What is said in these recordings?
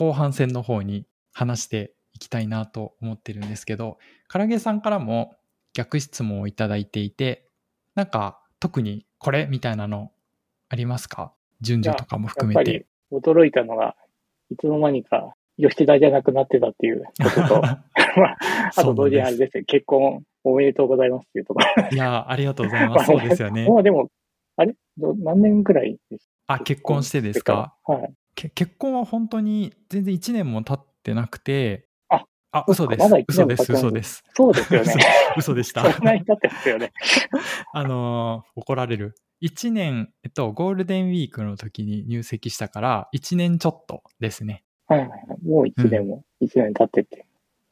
後半戦の方に話していきたいなと思ってるんですけど、唐揚さんからも逆質問をいただいていて、なんか特にこれみたいなのありますか？順序とかも含めて。驚いたのが、いつの間にか吉田じゃなくなってたっていうことと、あと同時にあれですね、結婚おめでとうございますっていうところ。いや、ありがとうございます。そうですよね。まあでも、あれ？何年くらいですあ、結婚してですか？はい。結婚は本当に全然1年も経ってなくて、あ、あ、嘘です。嘘です、嘘です。そうですよね。嘘でした。そんなに経ってますよね。あのー、怒られる。1年、えっと、ゴールデンウィークの時に入籍したから、1年ちょっとですね。はいはいはい。もう1年も、1年経ってて、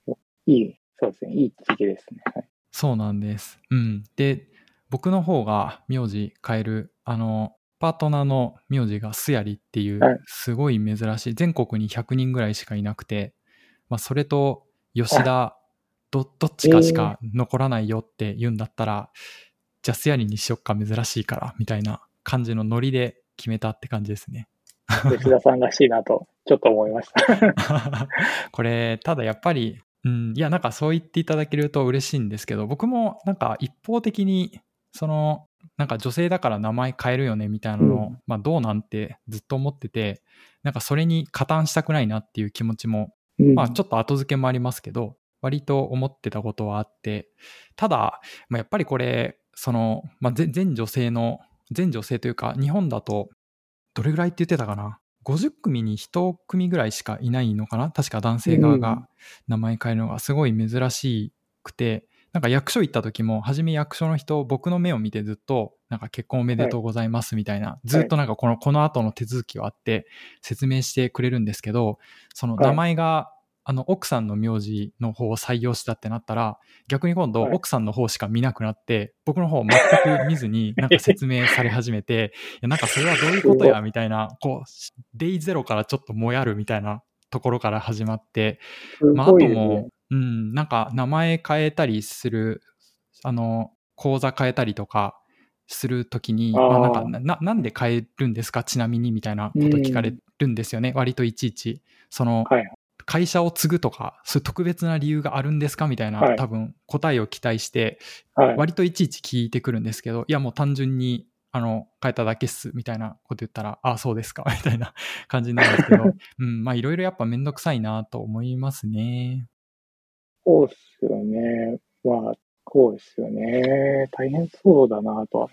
うん、いい、そうですね。いい時期ですね。はい、そうなんです。うん。で、僕の方が名字変える、あの、パートナーの名字がスヤリっていう、すごい珍しい、全国に100人ぐらいしかいなくて、まあ、それと吉田、ど、どっちかしか残らないよって言うんだったら、じゃあスヤリにしよっか珍しいから、みたいな感じのノリで決めたって感じですね。吉田さんらしいなと、ちょっと思いました。これ、ただやっぱり、うん、いや、なんかそう言っていただけると嬉しいんですけど、僕もなんか一方的に、その、なんか女性だから名前変えるよねみたいなの、うん、まあどうなんてずっと思ってて、なんかそれに加担したくないなっていう気持ちも、うん、まあちょっと後付けもありますけど、割と思ってたことはあって、ただ、まあ、やっぱりこれ、その、まあ、全女性の、全女性というか、日本だと、どれぐらいって言ってたかな？50組に1組ぐらいしかいないのかな？確か男性側が名前変えるのがすごい珍しくて、なんか役所行った時も、初め役所の人、僕の目を見てずっと、なんか結婚おめでとうございますみたいな、はい、ずっとなんかこの、この後の手続きはあって説明してくれるんですけど、その名前が、あの、奥さんの名字の方を採用したってなったら、逆に今度奥さんの方しか見なくなって、僕の方全く見ずに なんか説明され始めて、いや、なんかそれはどういうことやみたいな、こう、デイゼロからちょっともやるみたいなところから始まって、まあ、あとも、うん、なんか名前変えたりする、あの、口座変えたりとかするときに、まあ、なんかな、なんで変えるんですか？ちなみにみたいなこと聞かれるんですよね。割といちいち。その、はい、会社を継ぐとか、そういう特別な理由があるんですか？みたいな、はい、多分答えを期待して、割といちいち聞いてくるんですけど、いやもう単純にあの、変えただけっす、みたいなこと言ったら、ああ、そうですか、みたいな感じになるんですけど、うん、まあいろいろやっぱめんどくさいなと思いますね。そうっすよね。まあ、こうですよね。大変そうだなとは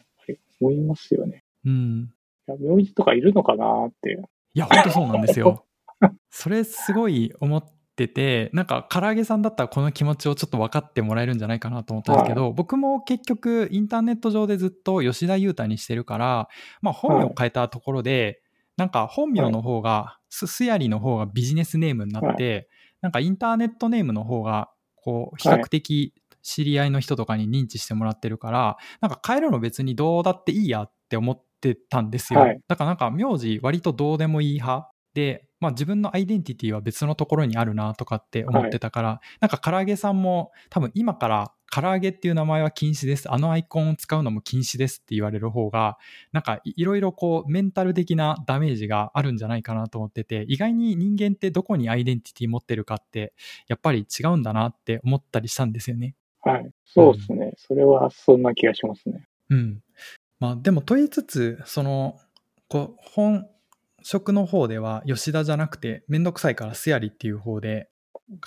思いますよね。うん。いや、名字とかいるのかなって。いや、ほんとそうなんですよ。それすごい思ってて、なんか唐揚げさんだったらこの気持ちをちょっと分かってもらえるんじゃないかなと思ったんですけど、はい、僕も結局インターネット上でずっと吉田裕太にしてるから、まあ本名を変えたところで、はい、なんか本名の方が、すすやりの方がビジネスネームになって、はい、なんかインターネットネームの方がこう、比較的知り合いの人とかに認知してもらってるから、なんか変えるの別にどうだっていいやって思ってたんですよ。はい、だからなんか名字割とどうでもいい派。で、まあ自分のアイデンティティは別のところにあるなとかって思ってたから、はい、なんか唐揚げさんも多分今から唐揚げっていう名前は禁止です。あのアイコンを使うのも禁止ですって言われる方が、なんかいろいろこうメンタル的なダメージがあるんじゃないかなと思ってて、意外に人間ってどこにアイデンティティ持ってるかって、やっぱり違うんだなって思ったりしたんですよね。はい。そうですね、うん。それはそんな気がしますね。うん。まあでも問いつつ、その、こう本職の方では吉田じゃなくて、めんどくさいからスヤリっていう方で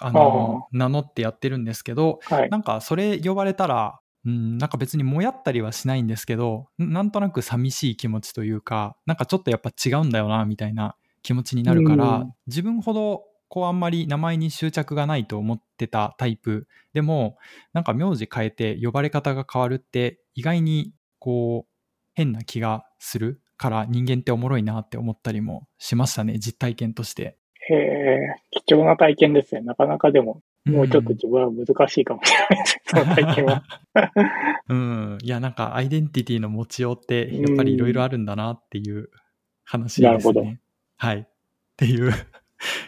あの、名乗ってやってるんですけど、はい、なんかそれ呼ばれたら、うん、なんか別にもやったりはしないんですけど、なんとなく寂しい気持ちというか、なんかちょっとやっぱ違うんだよな、みたいな気持ちになるから、自分ほどこうあんまり名前に執着がないと思ってたタイプ。でも、なんか名字変えて呼ばれ方が変わるって意外にこう変な気がするから人間っておもろいなって思ったりもしましたね、実体験として。へえ、貴重な体験ですね。なかなかでも、もうちょっと自分は難しいかもしれないです、うん、その体験は。うん。いや、なんかアイデンティティの持ちようって、やっぱりいろいろあるんだなっていう話ですね。なるほど。はい。っていう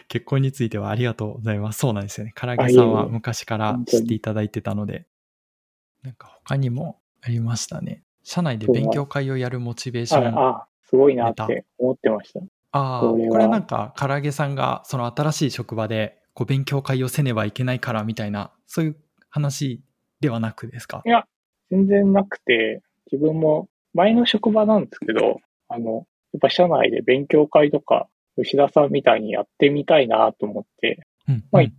結婚についてはありがとうございます。そうなんですよね。唐揚げさんは昔から知っていただいてたので。なんか他にもありましたね。社内で勉強会をやるモチベーション。ああ、すごいなって思ってました。ああ、これは。なんか、唐揚げさんが、その新しい職場で、こう、勉強会をせねばいけないからみたいな、そういう話ではなくですか？いや、全然なくて、自分も前の職場なんですけど、あの、やっぱ社内で勉強会とか、吉田さんみたいにやってみたいなと思って、うんまあ、ち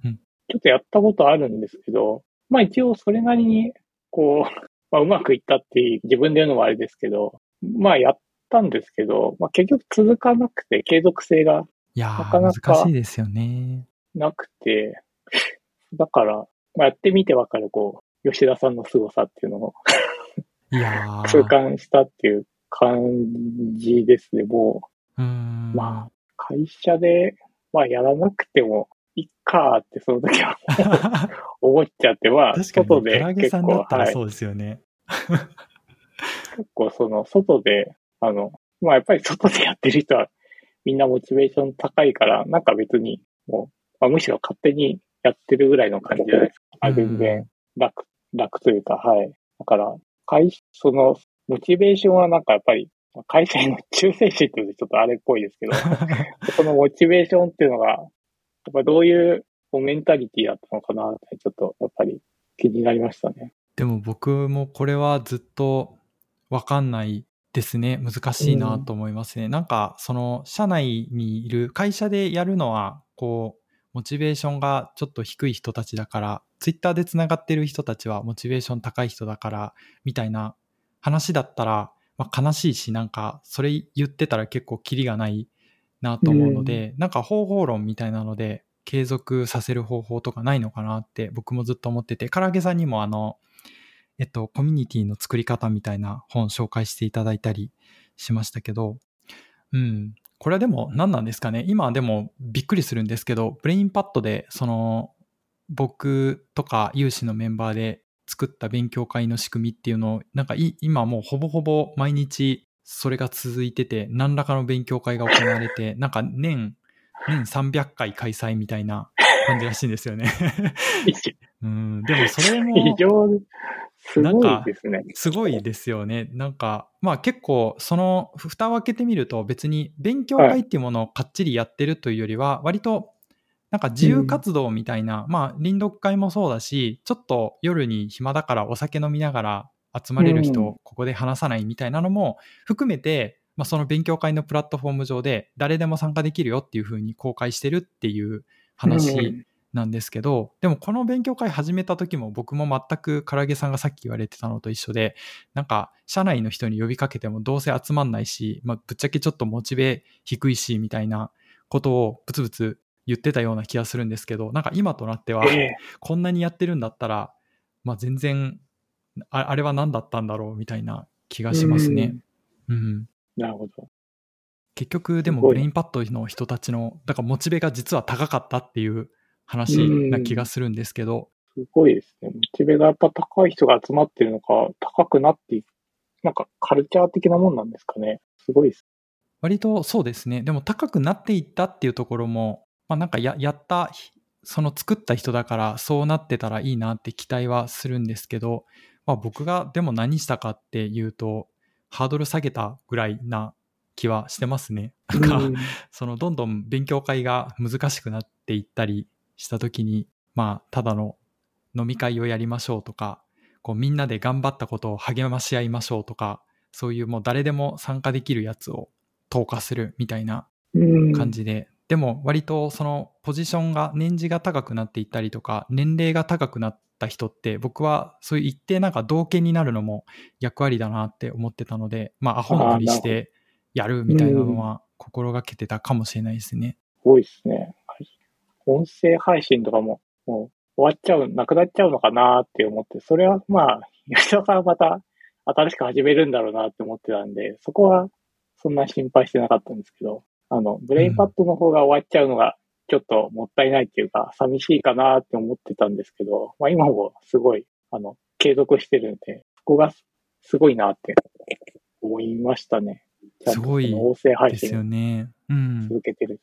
ょっとやったことあるんですけど、まあ一応それなりに、こう、まあうまくいったって自分で言うのもあれですけど、まあやったんですけど、まあ結局続かなくて継続性がなかなか難しいですよね。なくて、だから、まあ、やってみてわかる、こう、吉田さんの凄さっていうのをいや 痛感したっていう感じですね、もう。うんまあ、会社で、まあ、やらなくてもいっかって、その時は 思っちゃって、まあ、外で結構、はい。そうですよね。結構、その、外で、あの、まあ、やっぱり外でやってる人は、みんなモチベーション高いから、なんか別に、もう、まあ、むしろ勝手にやってるぐらいの感じじゃないですか。あ全然楽、楽というか、はい。だから、会、その、モチベーションはなんかやっぱり、会社の 忠誠心ってちょっとあれっぽいですけど、そのモチベーションっていうのが、やっぱどういうメンタリティだったのかなって、ちょっとやっぱり気になりましたね。でも僕もこれはずっとわかんないですね。難しいなと思いますね。うん、なんか、その、社内にいる、会社でやるのは、こう、モチベーションがちょっと低い人たちだから、ツイッターでつながってる人たちはモチベーション高い人だから、みたいな話だったら、まあ、悲しいし、なんか、それ言ってたら結構キリがないなと思うので、うん、なんか方法論みたいなので、継続させる方法とかないのかなって僕もずっと思ってて、唐揚げさんにもあの、えっと、コミュニティの作り方みたいな本紹介していただいたりしましたけど、うん、これはでも何なんですかね？今でもびっくりするんですけど、ブレインパッドでその僕とか有志のメンバーで作った勉強会の仕組みっていうのをなんか今もうほぼほぼ毎日それが続いてて何らかの勉強会が行われてなんか年年300回開催みたいな感じらしいんですよね。うん、でもそれも非常にすごいですね。すごいですよね。なんか、まあ結構、その、蓋を開けてみると別に勉強会っていうものをかっちりやってるというよりは、割と、なんか自由活動みたいな、うん、まあ臨読会もそうだし、ちょっと夜に暇だからお酒飲みながら集まれる人、ここで話さないみたいなのも含めて、まあ、その勉強会のプラットフォーム上で誰でも参加できるよっていうふうに公開してるっていう話なんですけど、でもこの勉強会始めた時も僕も全く唐揚げさんがさっき言われてたのと一緒で、なんか社内の人に呼びかけてもどうせ集まんないし、まあ、ぶっちゃけちょっとモチベ低いしみたいなことをブツブツ言ってたような気がするんですけど、なんか今となっては、こんなにやってるんだったら、まあ、全然あ、あれは何だったんだろうみたいな気がしますね。うん。なるほど。結局でもブレインパッドの人たちの、だからモチベが実は高かったっていう話な気がするんですけど。すごいですね。モチベがやっぱ高い人が集まってるのか、高くなっていく、なんかカルチャー的なもんなんですかね。すごいです。割とそうですね。でも高くなっていったっていうところも、まあなんかややった、その作った人だからそうなってたらいいなって期待はするんですけど、まあ僕がでも何したかっていうと、ハードル下げたぐらいな気はしてますね。なんか、そのどんどん勉強会が難しくなっていったりした時に、まあ、ただの飲み会をやりましょうとか、こうみんなで頑張ったことを励まし合いましょうとか、そういうもう誰でも参加できるやつを投下するみたいな感じで、でも割とそのポジションが年次が高くなっていったりとか、年齢が高くなった人って僕はそういう一定なんか同権になるのも役割だなって思ってたので、まあアホのふりしてやるみたいなのは心がけてたかもしれないですね。すごいですね。音声配信とかも、もう終わっちゃう、なくなっちゃうのかなって思って、それはまあ、吉田さんはまた新しく始めるんだろうなって思ってたんで、そこはそんな心配してなかったんですけど、あの、ブレインパッドの方が終わっちゃうのが、ちょっともったいないっていうか、寂しいかなって思ってたんですけど、まあ今もすごい、あの、継続してるんで、そこがすごいなって思いましたね。すごいですよね。うん。続けてる。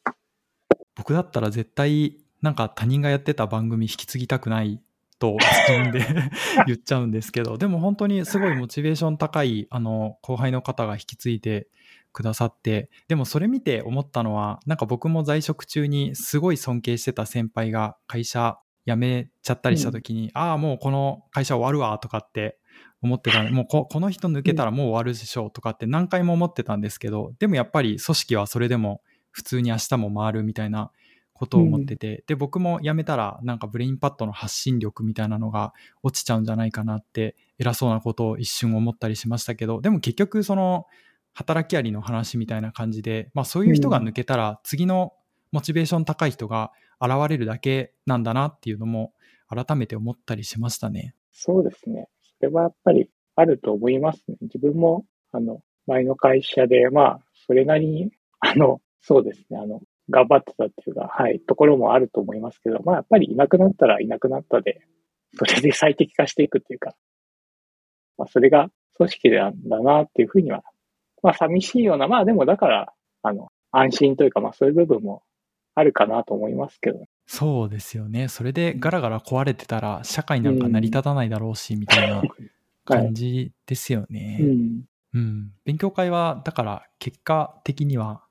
僕だったら絶対なんか他人がやってた番組引き継ぎたくないと自分で 言っちゃうんですけど、でも本当にすごいモチベーション高いあの後輩の方が引き継いでくださって、でもそれ見て思ったのは、なんか僕も在職中にすごい尊敬してた先輩が会社辞めちゃったりした時に、ああ、もうこの会社終わるわとかって思ってた もうここの人抜けたらもう終わるでしょうとかって何回も思ってたんですけど、でもやっぱり組織はそれでも普通に明日も回るみたいなことを思ってて、で、僕も辞めたらなんかブレインパッドの発信力みたいなのが落ちちゃうんじゃないかなって偉そうなことを一瞬思ったりしましたけど、でも結局その働きアリの話みたいな感じで、まあそういう人が抜けたら次のモチベーション高い人が現れるだけなんだなっていうのも改めて思ったりしましたね。そうですね。それはやっぱりあると思いますね。自分も、あの、前の会社で、まあ、それなりに、あの、そうですね、あの、頑張ってたっていうか、はい、ところもあると思いますけど、まあ、やっぱりいなくなったらいなくなったで、それで最適化していくっていうか、まあ、それが組織なんだなっていうふうには、まあ、寂しいような、まあ、でもだから、あの、安心というか、まあ、そういう部分もあるかなと思いますけど、そうですよね。それでガラガラ壊れてたら社会なんか成り立たないだろうし、みたいな はい感。じですよね。うん。うん、勉強会はだから結果的には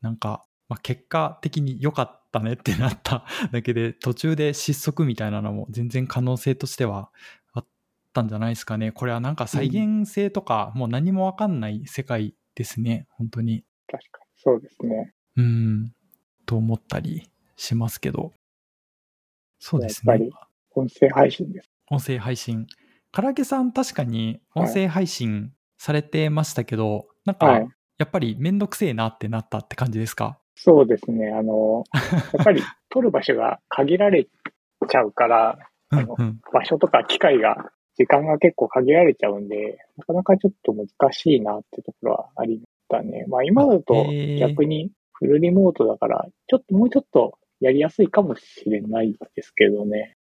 なんか、まあ、結果的に良かったねってなった だけで途中で失速みたいなのも全然可能性としてはあったんじゃないですかねこれはなんか再現性とかもう何も分かんない世界ですね本当に確かに。そうですね。うんと思ったりしますけどそうですねやっぱり音声配信です。音声配信唐揚げさん確かに音声配信されてましたけど、なんか、はい。やっぱりめんどくせえなってなったって感じですか？そうですね。あの、やっぱり撮る場所が限られちゃうから、うんあのうん。場所とか機械が、時間が結構限られちゃうんで、なかなかちょっと難しいなってところはありましたね。まあ今だと逆にフルリモートだから、ちょっともうちょっとやりやすいかもしれないですけどね。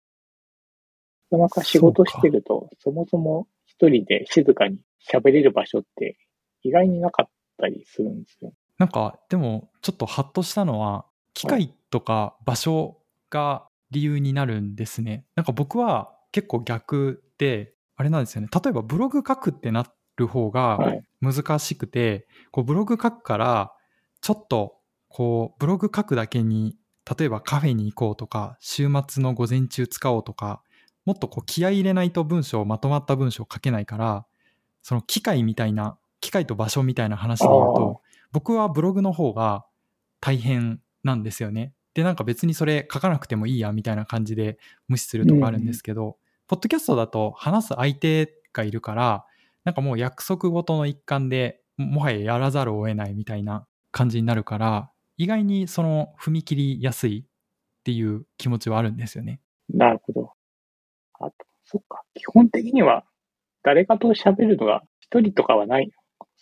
なかなか仕事してると、そもそも一人で静かに喋れる場所って意外になかったりするんですよ。なんか、でも、ちょっとハッとしたのは、機械とか場所が理由になるんですね。なんか僕は結構逆で、あれなんですよね。例えばブログ書くってなる方がはい。難しくて、こうブログ書くから、ちょっと、こう、ブログ書くだけに、例えばカフェに行こうとか、週末の午前中使おうとか、もっとこう気合い入れないと文章、まとまった文章書けないから、その機械みたいな、機械と場所みたいな話で言うと、僕はブログの方が大変なんですよね。で、なんか別にそれ書かなくてもいいやみたいな感じで無視するとかあるんですけど、ポッドキャストだと話す相手がいるから、なんかもう約束ごとの一環でももはややらざるを得ないみたいな感じになるから、意外にその踏み切りやすいっていう気持ちはあるんですよね。なるほど。あと、そっか。基本的には、誰かと喋るのが一人とかはない。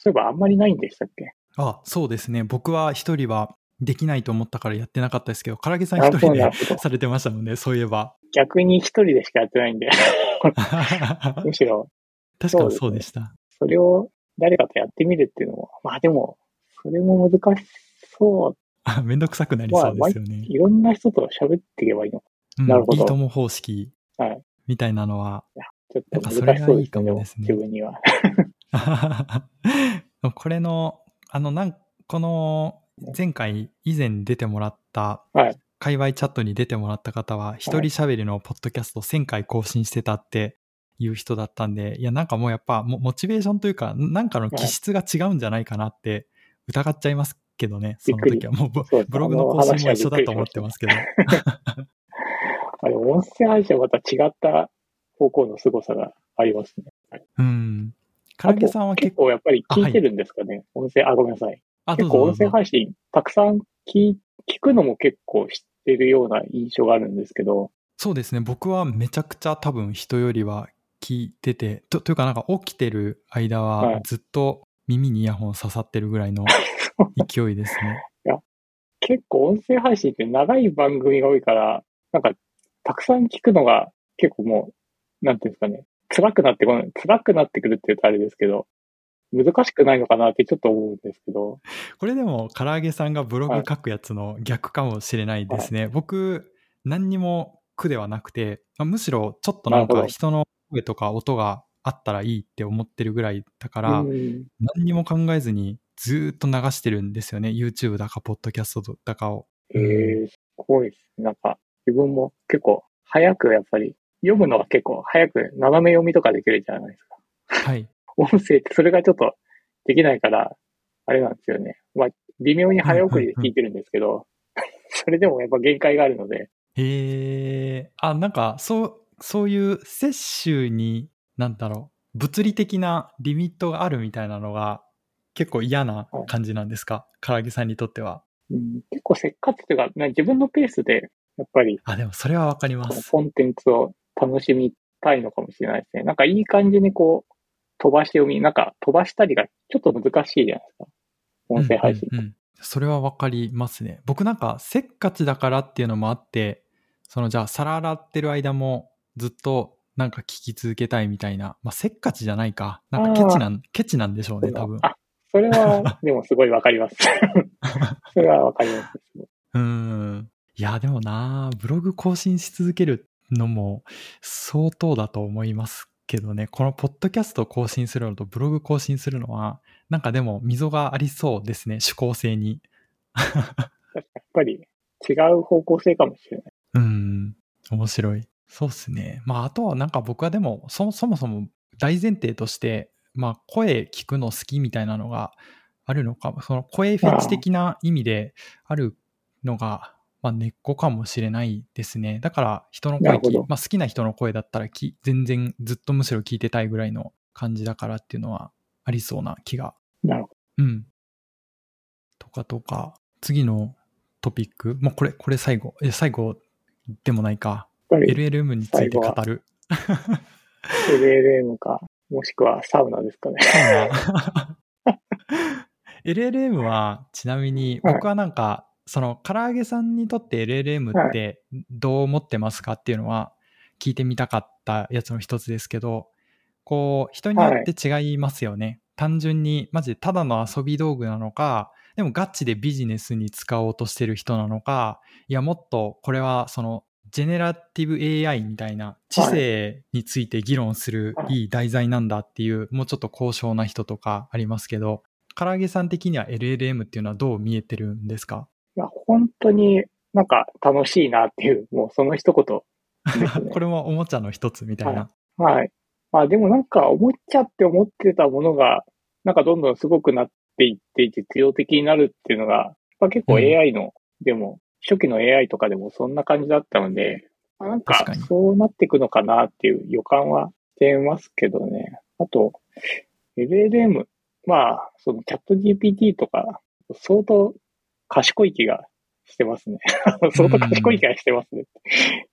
そういえばあんまりないんでしたっけ？あ、そうですね。僕は一人はできないと思ったからやってなかったですけど、唐揚げさんあ一人で。されてましたもんね、そういえば。逆に一人でしかやってないんで、むしろ、確かにそうでした。それを誰かとやってみるっていうのも、まあでも、それも難しそあ めんどくさくなりう。まあ、そうまあですよね。いろんな人と喋っていけばいいのか。うんなるほどいいとも方式はい。みたいなのは、ちょっと難しそうですれがいいかもですね自分には。これの、あの、なん、この、前回以前出てもらった、はい界隈チャットに出てもらった方は、一人喋りのポッドキャスト1000回更新してたっていう人だったんで、いや、なんかもうやっぱモモチベーションというか、なんかの気質が違うんじゃないかなって疑っちゃいますけどね、その時は。もうブログの更新も一緒だと思ってますけど。あれ、音声配信はまた違った方向の凄さがありますね。うん。唐揚げさんは結結構、構やっぱり聞いてるんですかね。音声、あ、ごめんなさい。あ、結構音声配信たくさん聞聞くのも結構知ってるような印象があるんですけど、そうですね。僕はめちゃくちゃ多分人よりは聞いてて、とというかなんか起きてる間ははいずっと耳にイヤホン刺さってるぐらいの 勢いですね。結構音声配信って長い番組が多いから、なんかたくさん聞くのが結構もう、なんていうんですかね、辛くなってこない、辛くなってくるって言うとあれですけど、難しくないのかなってちょっと思うんですけど、これでも唐揚げさんがブログ書くやつの逆かもしれないですね。僕、何にも苦ではなくて、あむしろちょっとなんか人の声とか音があったらいいって思ってるぐらいだから、うん何にも考えずにずーっと流してるんですよね。YouTube だか、ポッドキャストだかを。えー、すごいですね。なんか、自分も結構早くやっぱり、読むのが結構早く斜め読みとかできるじゃないですか。はい。音声ってそれがちょっとできないから、あれなんですよね。まあ、微妙に早送りで聞いてるんですけど、それでもやっぱ限界があるので、へえ。あ、なんか、そう、そういう摂取に、なんだろう、物理的なリミットがあるみたいなのが、結構嫌な感じなんですか？唐揚げさんにとっては。うん、結構せっかちというか、な自分のペースで、やっぱり、あ、でもそれはわかります。コンテンツを楽しみたいのかもしれないですね。なんかいい感じにこう、飛ばし読み、なんか飛ばしたりがちょっと難しいじゃないですか。音声配信。うんうんうんそれはわかりますね。僕なんかせっかちだからっていうのもあって、そのじゃあ皿洗ってる間もずっとなんか聞き続けたいみたいな、まあせっかちじゃないか。なんかケチなん、ケチなんでしょうね、多分。あ、それは、でもすごいわかります。それはわかります。うーん。いや、でもな、ブログ更新し続けるのも相当だと思いますけどね、このポッドキャストを更新するのとブログ更新するのは、なんかでも溝がありそうですね、趣向性に。やっぱり違う方向性かもしれない。うん、面白い。そうっすね。まあ、あとはなんか僕はでも、そそもそも大前提として、まあ、声聞くの好きみたいなのがあるのか、その声フェチ的な意味であるのが、まあ、根っこかもしれないですね。だから、人の声まあ、好きな人の声だったらき、全然ずっとむしろ聞いてたいぐらいの感じだからっていうのはありそうな気が。なるほうん。とかとか、次のトピック、もうこれ、これ最後、え、最後でもないか。LLM について語る。LLM か、もしくはサウナですかね。サウナ LLM はちなみにはい僕はなんか、その唐揚げさんにとって LLM ってどう思ってますかっていうのは聞いてみたかったやつの一つですけど、こう人によって違いますよね。単純にマジでただの遊び道具なのか、でもガチでビジネスに使おうとしてる人なのか、いやもっとこれはそのジェネラティブ AI みたいな知性について議論するい。い題材なんだっていう、もうちょっと高尚な人とかありますけど、唐揚げさん的には LLM っていうのはどう見えてるんですか？いや、本当になんか楽しいなっていう、もうその一言ですね こ。れもおもちゃの一つみたいな。はい。まあでもなんか思っちゃって思ってたものが、なんかどんどんすごくなっていって実用的になるっていうのが、まあ、結構うん AI の、でも、初期の AI とかでもそんな感じだったので、まあなんかそうなっていくのかなっていう予感はしてますけどね。あと、LLM、まあ、そのチャット GPT とか、相当賢い気がしてますね。相当賢い気がしてますね。っ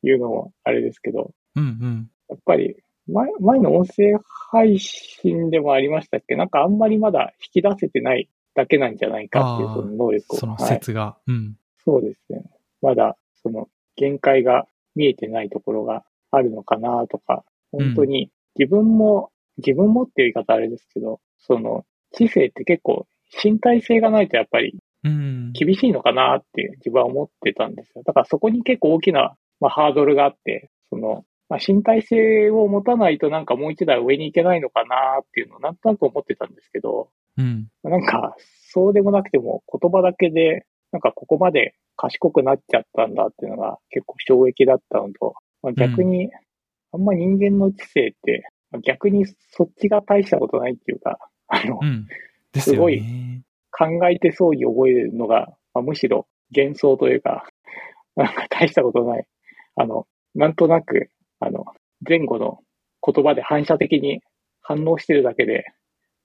ていうのもあれですけど、うんうん。やっぱり前、前の音声配信でもありましたっけ？なんかあんまりまだ引き出せてないだけなんじゃないかっていうその能力を。そのはい、説が。うん。そうですね。まだその限界が見えてないところがあるのかなとか、本当に自分も、自分もっていう言い方あれですけど、その知性って結構身体性がないとやっぱりうん。厳しいのかなって自分は思ってたんですよ。だからそこに結構大きな、まあ、ハードルがあって、その、まあ、身体性を持たないとなんかもう一段上に行けないのかなっていうのをなんとなく思ってたんですけど、うん。なんかそうでもなくても言葉だけで、なんかここまで賢くなっちゃったんだっていうのが結構衝撃だったのと、まあ、逆に、あんま人間の知性って、まあ逆にそっちが大したことないっていうか、あの、うん。ですごいね。考えてそうに覚えるのが、まあ、むしろ幻想というか、なんか大したことない。あの、なんとなく、あの、前後の言葉で反射的に反応してるだけで、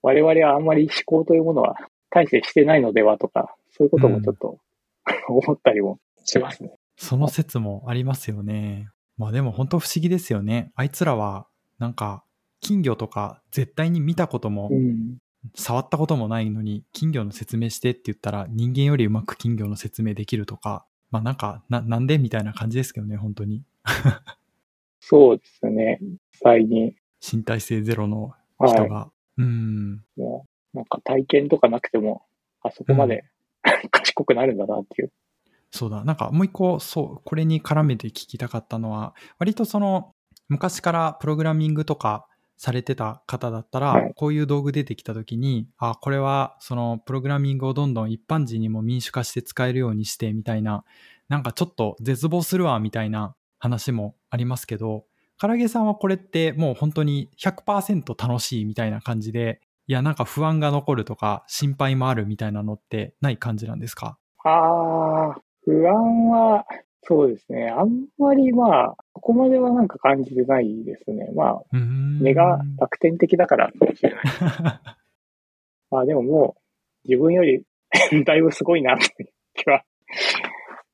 我々はあんまり思考というものは大してしてないのではとか、そういうこともちょっと、思ったりもしますね。その説もありますよね。まあでも本当不思議ですよね。あいつらは、なんか、金魚とか絶対に見たこともうん。触ったこともないのに、金魚の説明してって言ったら、人間よりうまく金魚の説明できるとか、まあなんか、な、なんでみたいな感じですけどね、本当に。そうですね。実際に、身体性ゼロのはい。人が。うん。もう、なんか体験とかなくても、あそこまで、賢くなるんだなっていう。そうだ。なんかもう一個、そう、これに絡めて聞きたかったのは、割とその、昔からプログラミングとか、されてた方だったら、はいこういう道具出てきた時に、あ、これはそのプログラミングをどんどん一般人にも民主化して使えるようにしてみたいな、なんかちょっと絶望するわみたいな話もありますけど、唐揚げさんはこれってもう本当に100%楽しいみたいな感じで、いやなんか不安が残るとか心配もあるみたいなのってない感じなんですか？ああ、不安は、そうですね。あんまりまあ、ここまではなんか感じてないですね。まあ、うーん根が楽天的だからかもしれない。まあでももう、自分より だいぶすごいなって気は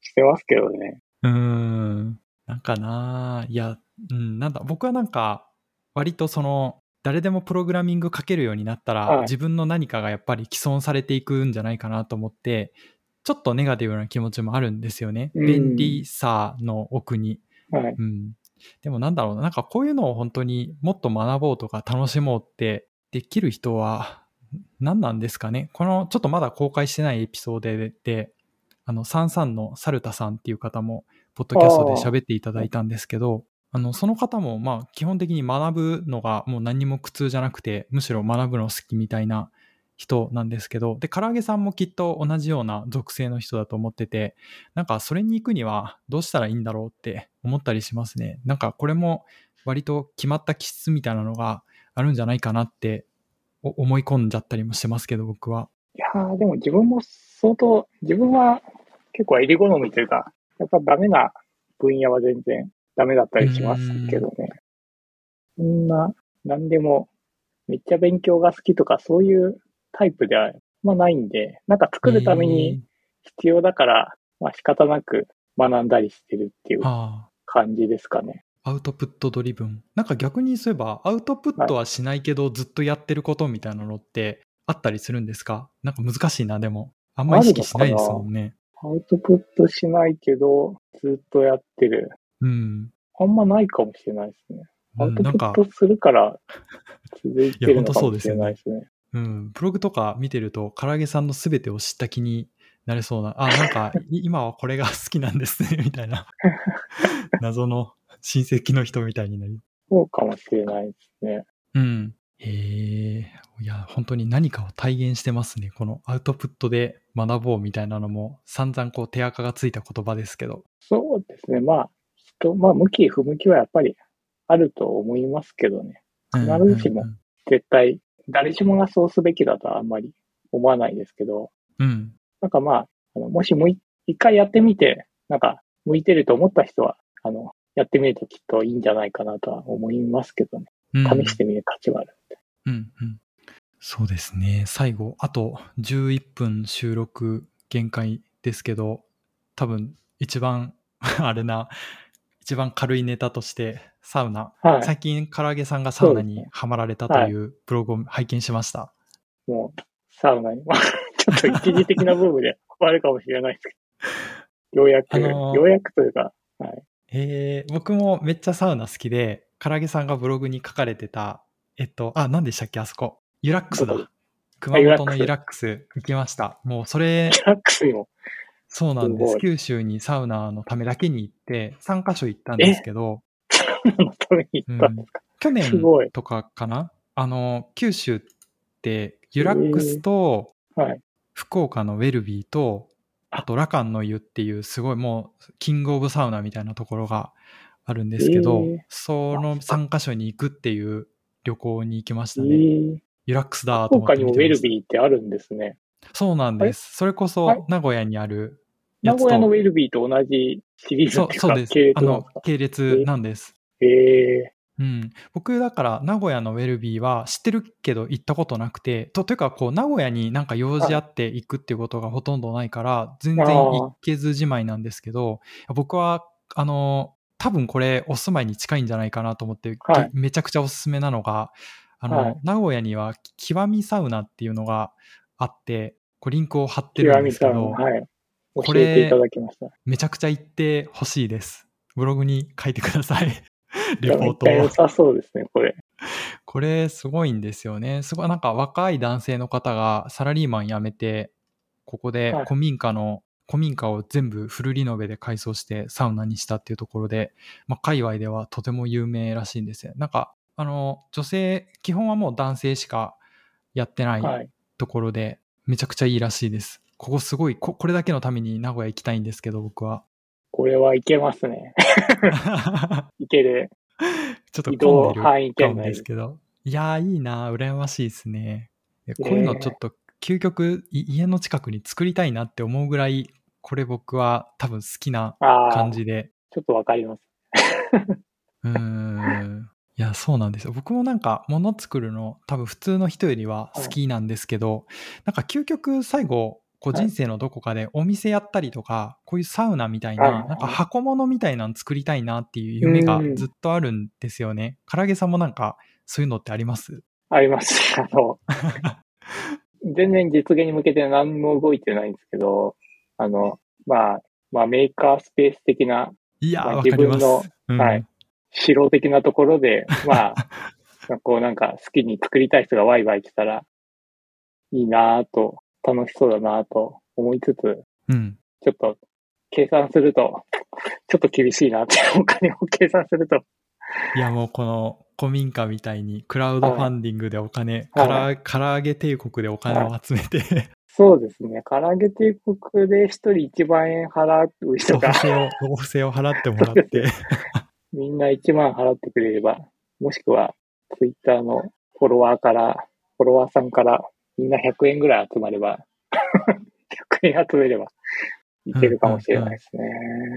してますけどね。うーん。なんかな、いや、うん、なんだ、僕はなんか、割とその、誰でもプログラミング書けるようになったら、はい自分の何かがやっぱり既存されていくんじゃないかなと思って、ちょっとネガティブな気持ちもあるんですよね。うん便利さの奥に。はい。うん。でもなんだろうな、なんかこういうのを本当にもっと学ぼうとか楽しもうってできる人は何なんですかね。このちょっとまだ公開してないエピソードで、であの、サンサンのサルタさんっていう方も、ポッドキャストで喋っていただいたんですけど、あの、その方も、まあ、基本的に学ぶのがもう何にも苦痛じゃなくて、むしろ学ぶの好きみたいな人なんですけど、で、唐揚げさんもきっと同じような属性の人だと思ってて、なんかそれに行くにはどうしたらいいんだろうって思ったりしますね。なんかこれも割と決まった気質みたいなのがあるんじゃないかなってお思い込んじゃったりもしてますけど、僕は。いやーでも自分も相当、自分は結構襟好みというか、やっぱダメな分野は全然ダメだったりしますけどね。そんな、なんでも、めっちゃ勉強が好きとかそういうタイプでは、まあないんで、なんか作るために必要だから、まあ仕方なく学んだりしてるっていうあ感じですかね。あ、アウトプットドリブン。なんか逆にそういえば、アウトプットはしないけど、ずっとやってることみたいなのってあったりするんですか？なんか難しいな、でも。あんま意識しないですもんね。アウトプットしないけど、ずっとやってる。うん。あんまないかもしれないですね。アウトプッ、トするから続 いてるかもしそうですよねれないですね。うん、ブログとか見てると、唐揚げさんのすべてを知った気になれそうな、あ、なんか、い今はこれが好きなんですね、みたいな。謎の親戚の人みたいになり。そうかもしれないですね。うん。へえ、いや、本当に何かを体現してますね。このアウトプットで学ぼうみたいなのも、散々こう手垢がついた言葉ですけど。そうですね。まあ、人、まあ、向き不向きはやっぱりあると思いますけどね。必ずしもうんうん絶対、誰しもがそうすべきだとはあんまり思わないですけど、うん。なんかまあ、あのもしも一回やってみて、なんか、向いてると思った人は、あの、やってみるときっといいんじゃないかなとは思いますけどね。うん試してみる価値はある。うんうん。そうですね。最後、あと11分収録限界ですけど、多分一番、あれな、一番軽いネタとして、サウナ。はい。最近、唐揚げさんがサウナにはまられたとはいいうブログを拝見しました。もう、サウナに、まあ、ちょっと一時的な部分で終わるかもしれないですけど、ようやく、あのーようやくというか、はい。えー、僕もめっちゃサウナ好きで、唐揚げさんがブログに書かれてた、えっと、あ、何でしたっけ、あそこ。ユラックスだ。熊本のユラックス行きました。もうそれ、リラックスにも、そうなんですす。九州にサウナのためだけに行って、3カ所行ったんですけど、サウナのために行ったんですか？去年とかかな？あの、九州って、ユラックスと、はい。福岡のウェルビーと、あとラカンの湯っていうすごいもうキングオブサウナみたいなところがあるんですけど、へーその3カ所に行くっていう旅行に行きましたえね。ー、ユラックスだと福思って岡にもウェル。ビーってあるんですね。そうなんです。それこはいそ名古屋にある名古屋のウェルビーと同じシリーズそっていうか、うそうです。系あの統なんですか、系列なんです。えうん、僕だから名古屋のウェルビーは知ってるけど行ったことなくてとというかこう名古屋になんか用事あって行くっていうことがほとんどないから全然行けずじまいなんですけど僕はあの多分これお住まいに近いんじゃないかなと思って、はい。めちゃくちゃおすすめなのがあの、はい。名古屋には極みサウナっていうのがあってこうリンクを貼ってー、る極みサウナ、んですけど、はい。これ教えていただきました。めちゃくちゃ行ってほしいですブログに書いてくださいレポめートをさそうですね、これ。これすごいんですよね。すごいなんか若い男性の方がサラリーマン辞めて、ここではい古民家の、古民家を全部フルリノベで改装してサウナにしたっていうところで、まあ、界隈ではとても有名らしいんですよ。なんか、あの、女性、基本はもう男性しかやってないはい。ところで、めちゃくちゃいいらしいです。ここすごいこ、これだけのために名古屋行きたいんですけど、僕は。これはいけますね。いける。ちょっと混んでる範囲圏内ですけど。いやー、いいな羨ましいですね。こういうのちょっと、究極、い家の近くに作りたいなって思うぐらい、これ僕は多分好きな感じで。ちょっとわかります。うーん。いや、そうなんですよ。僕もなんか、物作るの、多分普通の人よりは好きなんですけど、なんか究極最後、こうはい人生のどこかでお店やったりとか、こういうサウナみたいな、なんか箱物みたいなの作りたいなっていう夢がうんずっとあるんですよね。唐揚げさんもなんか、そういうのってあります？あります。あの、全然実現に向けて何も動いてないんですけど、あの、まあ、まあメーカースペース的な、いやー、まあ。自分のうんはい城的なところで、まあ、こうなんか好きに作りたい人がワイワイ来たらいいなぁと、楽しそうだなぁと思いつつ、うん。ちょっと計算すると、ちょっと厳しいなって、お金を計算すると、いや、もうこの古民家みたいにクラウドファンディングでお金、はい。から唐揚げ帝国でお金を集めて、そうですね。唐揚げ帝国で一人1万円払う人おがお布施を払ってもらって、みんな1万払ってくれれば、もしくはツイッターのフォロワーから、フォロワーさんからみんな100円ぐらい集まれば、100円集めればいけるかもしれないですね。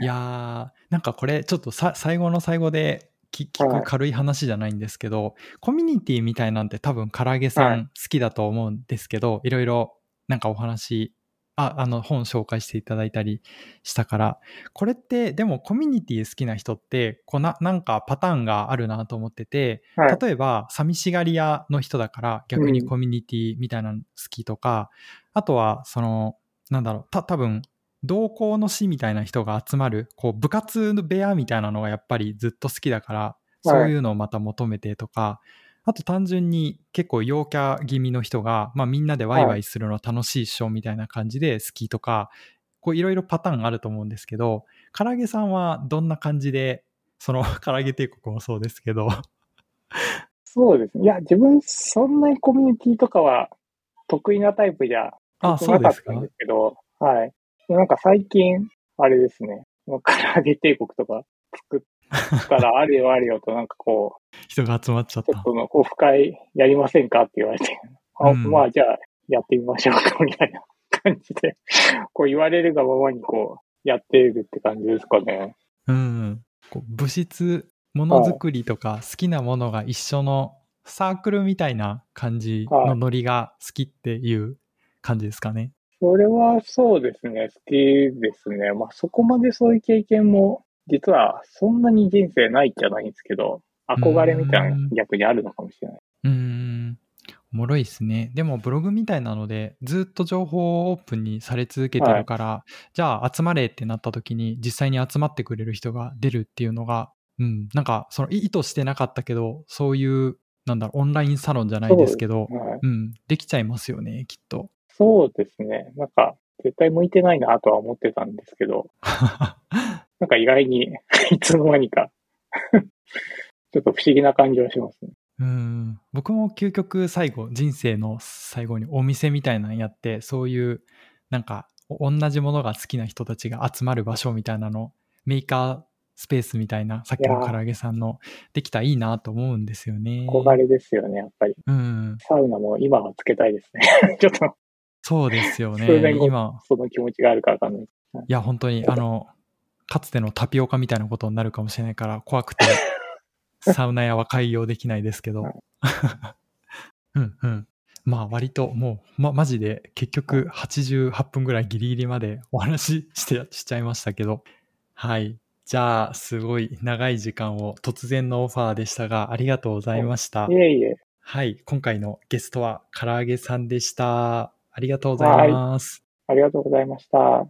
いやー、なんかこれちょっとさ最後の最後で聞く軽い話じゃないんですけど、コミュニティみたいなんて多分唐揚げさはい。ん好きだと思うんですけど、いろいろなんかお話、あ、あの本紹介していただいたりしたから、これってでもコミュニティ好きな人って、こうななんかパターンがあるなと思ってて、はい。例えば寂しがり屋の人だから逆にコミュニティみたいなの好きとか、あとはそのなんだろうた多分同校の師みたいな人が集まるこう部活の部屋みたいなのがやっぱりずっと好きだからそういうのをまた求めてとか、あと単純に結構陽キャ気味の人が、まあ、みんなでワイワイするの楽しいっしょみたいな感じで好きとかこういろいろパターンあると思うんですけど唐揚げさんはどんな感じでその 唐揚げ帝国もそうですけどそうですね。いや、自分、そんなにコミュニティとかは得意なタイプじゃあなかかったんですけど、はい。なんか最近、あれですね、唐揚げ帝国とか作ったらあるよあるよとなんかこう、人が集まっちゃっちょったとのオフ会やりませんかって言われて、あうんまあじゃあやってみましょうかみたいな感じで、こう言われるがままにこうやってるって感じですかね。うん。こう物質、ものづくりとか好きなものが一緒のサークルみたいな感じのノリが好きっていう感じですかね。それはそうですね、好きですね。まあそこまでそういう経験も実はそんなに人生ないじゃないんですけど、憧れみたいな逆にあるのかもしれない。うーん。おもろいですね。でもブログみたいなのでずっと情報をオープンにされ続けてるから、じゃあ集まれってなった時に実際に集まってくれる人が出るっていうのが、うん、なんかその意図してなかったけど、そういう、なんだろう、オンラインサロンじゃないですけど、はい、うん、できちゃいますよね、きっと。そうですね。なんか絶対向いてないなとは思ってたんですけど、なんか意外に いつの間にかちょっと不思議な感じはしますね。うん僕も究極最後人生の最後にお店みたいなのやってそういうなんかお同じものが好きな人たちが集まる場所みたいなのメーカースペースみたいなさっきの唐揚げさんのできたらいいなと思うんですよね。憧れですよね、やっぱり。うん、サウナも今はつけたいですね。ちょっとそうですよ数ね今その気持ちがあるかわかんない。いや本当にあのかつてのタピオカみたいなことになるかもしれないから怖くて サウナ屋は開業できないですけど。うんうん。まあ割ともう、ま、マジで結局88分ぐらいギリギリまでお話しして しちゃいましたけど。はい。じゃあすごい長い時間を突然のオファーでしたがありがとうございました。いえいえ、はい。今回のゲストは唐揚げさんでした。ありがとうございます、ありがとうございました。